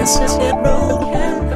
promises get broken.